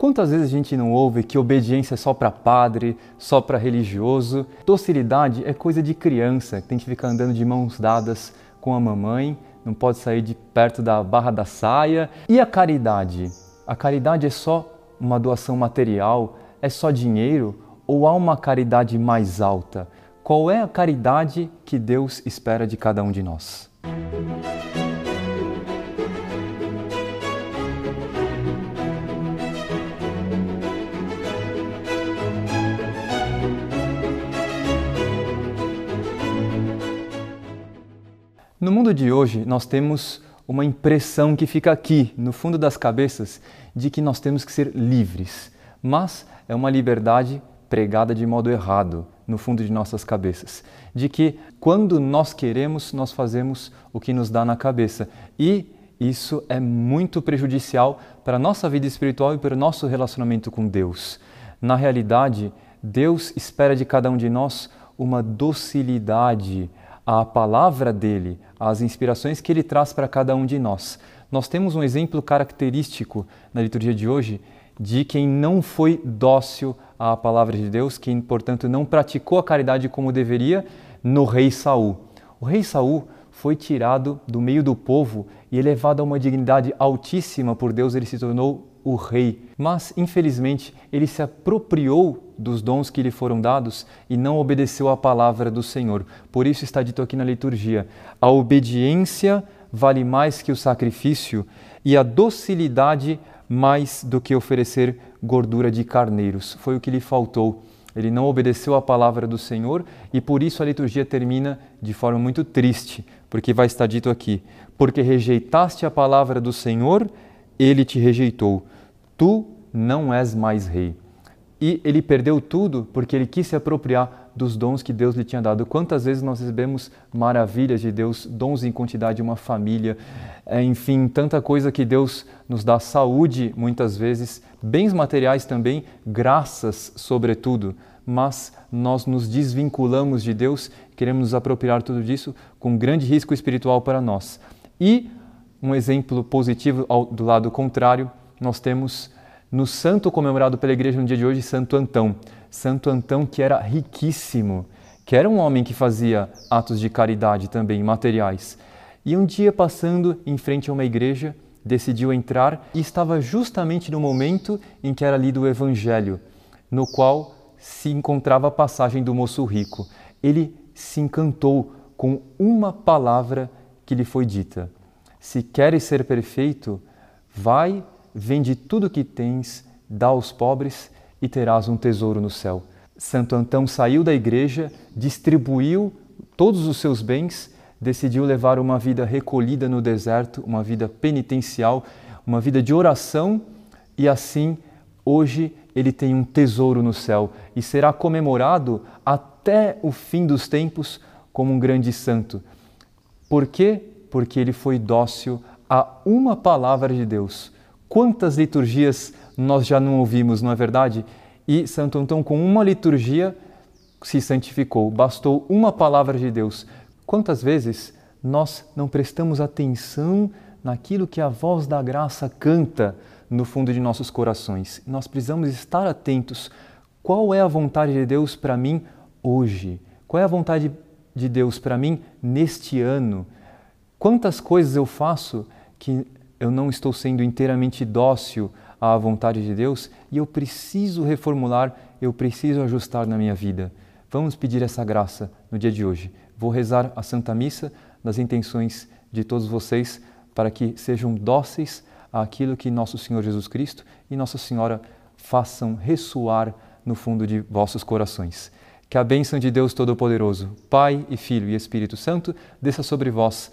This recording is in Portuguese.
Quantas vezes a gente não ouve que obediência é só para padre, só para religioso? Docilidade é coisa de criança, tem que ficar andando de mãos dadas com a mamãe, não pode sair de perto da barra da saia. E a caridade? A caridade é só uma doação material? É só dinheiro? Ou há uma caridade mais alta? Qual é a caridade que Deus espera de cada um de nós? No mundo de hoje, nós temos uma impressão que fica aqui, no fundo das cabeças, de que nós temos que ser livres. Mas é uma liberdade pregada de modo errado, no fundo de nossas cabeças. De que quando nós queremos, nós fazemos o que nos dá na cabeça. E isso é muito prejudicial para a nossa vida espiritual e para o nosso relacionamento com Deus. Na realidade, Deus espera de cada um de nós uma docilidade à palavra dele, às inspirações que ele traz para cada um de nós. Nós temos um exemplo característico na liturgia de hoje de quem não foi dócil à palavra de Deus, quem, portanto, não praticou a caridade como deveria no rei Saul. O rei Saul foi tirado do meio do povo e elevado a uma dignidade altíssima por Deus, ele se tornou o rei. Mas, infelizmente, ele se apropriou dos dons que lhe foram dados e não obedeceu à palavra do Senhor. Por isso está dito aqui na liturgia: a obediência vale mais que o sacrifício e a docilidade mais do que oferecer gordura de carneiros. Foi o que lhe faltou. Ele não obedeceu à palavra do Senhor e por isso a liturgia termina de forma muito triste, porque vai estar dito aqui: porque rejeitaste a palavra do Senhor ele te rejeitou. Tu não és mais rei. E ele perdeu tudo porque ele quis se apropriar dos dons que Deus lhe tinha dado. Quantas vezes nós recebemos maravilhas de Deus, dons em quantidade, uma família, é, enfim, tanta coisa que Deus nos dá, saúde muitas vezes, bens materiais também, graças sobretudo, mas nós nos desvinculamos de Deus, queremos nos apropriar tudo disso com grande risco espiritual para nós. E um exemplo positivo ao, do lado contrário, nós temos no santo comemorado pela igreja no dia de hoje, Santo Antão. Santo Antão que era riquíssimo, que era um homem que fazia atos de caridade também, materiais. E um dia passando em frente a uma igreja, decidiu entrar e estava justamente no momento em que era lido o evangelho, no qual se encontrava a passagem do moço rico. Ele se encantou com uma palavra que lhe foi dita. Se queres ser perfeito, vai, vende tudo o que tens, dá aos pobres e terás um tesouro no céu. Santo Antão saiu da igreja, distribuiu todos os seus bens, decidiu levar uma vida recolhida no deserto, uma vida penitencial, uma vida de oração e assim hoje ele tem um tesouro no céu e será comemorado até o fim dos tempos como um grande santo. Por quê? Porque ele foi dócil a uma palavra de Deus. Quantas liturgias nós já não ouvimos, não é verdade? E Santo Antão, com uma liturgia, se santificou, bastou uma palavra de Deus. Quantas vezes nós não prestamos atenção naquilo que a voz da graça canta no fundo de nossos corações? Nós precisamos estar atentos. Qual é a vontade de Deus para mim hoje? Qual é a vontade de Deus para mim neste ano? Quantas coisas eu faço que eu não estou sendo inteiramente dócil à vontade de Deus e eu preciso reformular, eu preciso ajustar na minha vida. Vamos pedir essa graça no dia de hoje. Vou rezar a Santa Missa nas intenções de todos vocês para que sejam dóceis àquilo que nosso Senhor Jesus Cristo e Nossa Senhora façam ressoar no fundo de vossos corações. Que a bênção de Deus Todo-Poderoso, Pai e Filho e Espírito Santo, desça sobre vós